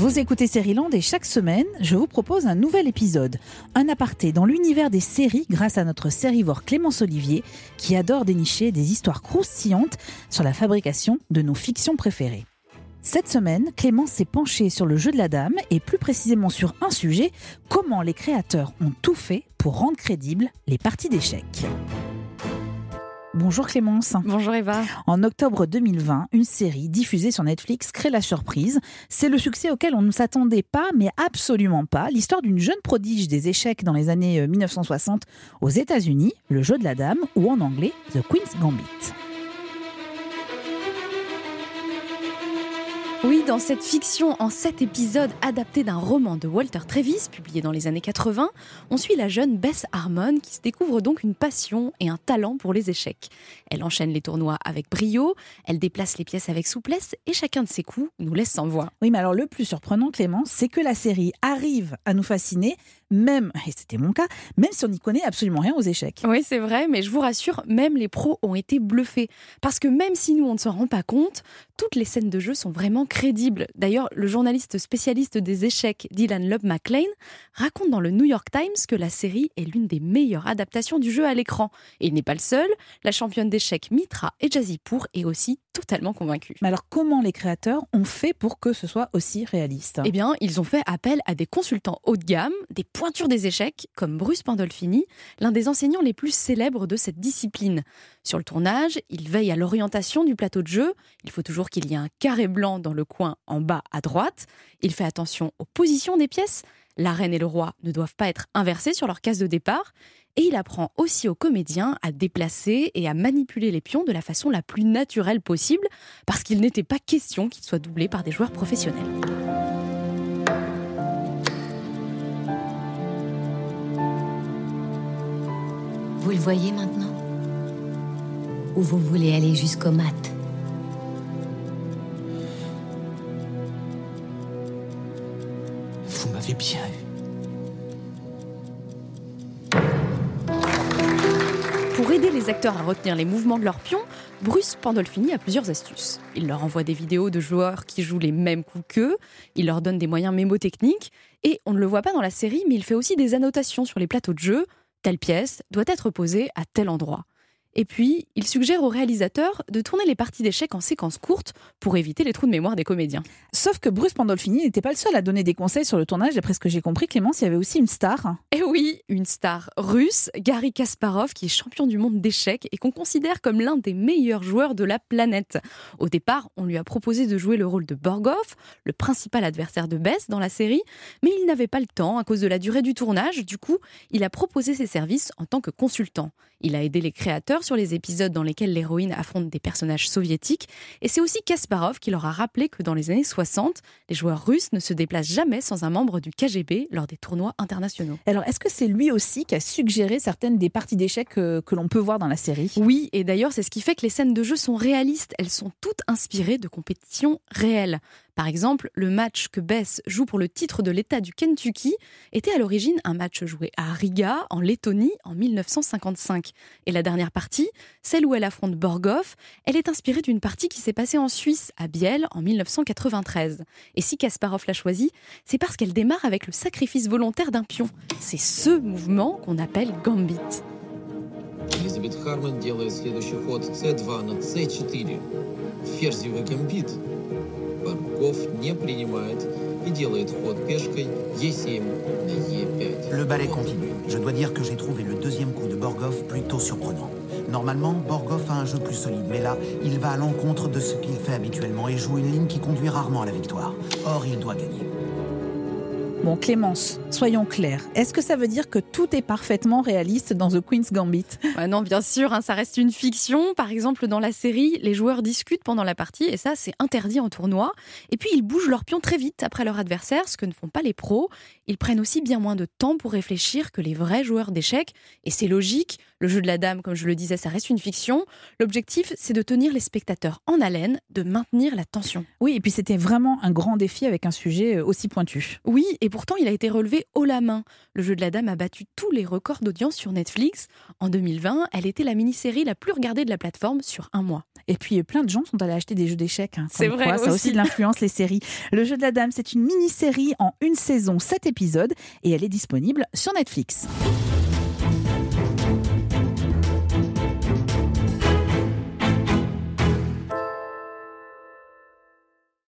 Vous écoutez Land et chaque semaine, je vous propose un nouvel épisode. Un aparté dans l'univers des séries grâce à notre sérivore Clémence Olivier qui adore dénicher des histoires croustillantes sur la fabrication de nos fictions préférées. Cette semaine, Clémence s'est penchée sur le jeu de la dame et plus précisément sur un sujet, comment les créateurs ont tout fait pour rendre crédibles les parties d'échecs. Bonjour Clémence. Bonjour Eva. En octobre 2020, une série diffusée sur Netflix crée la surprise. C'est le succès auquel on ne s'attendait pas, mais absolument pas. L'histoire d'une jeune prodige des échecs dans les années 1960 euh, aux États-Unis, le jeu de la dame, ou en anglais, The Queen's Gambit. Oui, dans cette fiction en sept épisodes adaptée d'un roman de Walter Travis, publié dans les années 80, on suit la jeune Bess Harmon qui se découvre donc une passion et un talent pour les échecs. Elle enchaîne les tournois avec brio, elle déplace les pièces avec souplesse et chacun de ses coups nous laisse sans voix. Oui, mais alors le plus surprenant, Clément, c'est que la série arrive à nous fasciner même, et c'était mon cas, même si on n'y connaît absolument rien aux échecs. Oui, c'est vrai, mais je vous rassure, même les pros ont été bluffés. Parce que même si nous, on ne s'en rend pas compte, toutes les scènes de jeu sont vraiment crédibles. D'ailleurs, le journaliste spécialiste des échecs, Dylan Love McLean, raconte dans le New York Times que la série est l'une des meilleures adaptations du jeu à l'écran. Et il n'est pas le seul, la championne d'échecs Mitra et Pour est aussi totalement convaincue. Mais alors, comment les créateurs ont fait pour que ce soit aussi réaliste? Eh bien, ils ont fait appel à des consultants haut de gamme, des pointure des échecs, comme Bruce Pandolfini, l'un des enseignants les plus célèbres de cette discipline. Sur le tournage, il veille à l'orientation du plateau de jeu. Il faut toujours qu'il y ait un carré blanc dans le coin en bas à droite. Il fait attention aux positions des pièces. La reine et le roi ne doivent pas être inversés sur leur case de départ. Et il apprend aussi aux comédiens à déplacer et à manipuler les pions de la façon la plus naturelle possible, parce qu'il n'était pas question qu'ils soient doublés par des joueurs professionnels. Vous le voyez maintenant? Ou vous voulez aller jusqu'au mat? Vous m'avez bien eu. Les acteurs à retenir les mouvements de leurs pions, Bruce Pandolfini a plusieurs astuces. Il leur envoie des vidéos de joueurs qui jouent les mêmes coups qu'eux, il leur donne des moyens mémotechniques, et on ne le voit pas dans la série, mais il fait aussi des annotations sur les plateaux de jeu telle pièce doit être posée à tel endroit. Et puis, il suggère au réalisateur de tourner les parties d'échecs en séquences courtes pour éviter les trous de mémoire des comédiens. Sauf que Bruce Pandolfini n'était pas le seul à donner des conseils sur le tournage. D'après ce que j'ai compris, Clémence, il y avait aussi une star. Eh oui, une star russe, Gary Kasparov, qui est champion du monde d'échecs et qu'on considère comme l'un des meilleurs joueurs de la planète. Au départ, on lui a proposé de jouer le rôle de Borgov, le principal adversaire de Bess dans la série, mais il n'avait pas le temps à cause de la durée du tournage. Du coup, il a proposé ses services en tant que consultant. Il a aidé les créateurs sur les épisodes dans lesquels l'héroïne affronte des personnages soviétiques. Et c'est aussi Kasparov qui leur a rappelé que dans les années 60, les joueurs russes ne se déplacent jamais sans un membre du KGB lors des tournois internationaux. Que c'est lui aussi qui a suggéré certaines des parties d'échecs que, que l'on peut voir dans la série Oui, et d'ailleurs, c'est ce qui fait que les scènes de jeu sont réalistes. Elles sont toutes inspirées de compétitions réelles. Par exemple, le match que Bess joue pour le titre de l'État du Kentucky était à l'origine un match joué à Riga, en Lettonie, en 1955. Et la dernière partie, celle où elle affronte Borgov, elle est inspirée d'une partie qui s'est passée en Suisse, à Biel, en 1993. Et si Kasparov l'a choisie, c'est parce qu'elle démarre avec le sacrifice volontaire d'un pion. C'est ce mouvement qu'on appelle Gambit. Elizabeth Harmon делает следующий ход C2 на C4. Ферзевый гамбит. le ballet continue. Je dois dire que j'ai trouvé le deuxième coup de Borgov plutôt surprenant. Normalement, Borgov a un jeu plus solide, mais là, il va à l'encontre de ce qu'il fait habituellement et joue une ligne qui conduit rarement à la victoire. Or, il doit gagner. Bon, Clémence, soyons clairs. Est-ce que ça veut dire que tout est parfaitement réaliste dans The Queen's Gambit? Bah Non, bien sûr, hein, ça reste une fiction. Par exemple, dans la série, les joueurs discutent pendant la partie et ça, c'est interdit en tournoi. Et puis, ils bougent leurs pions très vite après leur adversaire, ce que ne font pas les pros. Ils prennent aussi bien moins de temps pour réfléchir que les vrais joueurs d'échecs. Et c'est logique, Le jeu de la dame, comme je le disais, ça reste une fiction. L'objectif, c'est de tenir les spectateurs en haleine, de maintenir la tension. Oui, et puis c'était vraiment un grand défi avec un sujet euh, aussi pointu. Oui, et pourtant il a été relevé haut la main. Le jeu de la dame a battu tous les records d'audience sur Netflix. En 2020, elle était la mini-série la plus regardée de la plateforme sur un mois. Et puis plein de gens sont allés acheter des jeux d'échecs. hein, C'est vrai quoi, Ça a aussi. aussi de l'influence les séries. Le jeu de la dame, c'est une mini-série en une saison, sept épisodes, et elle est disponible sur Netflix.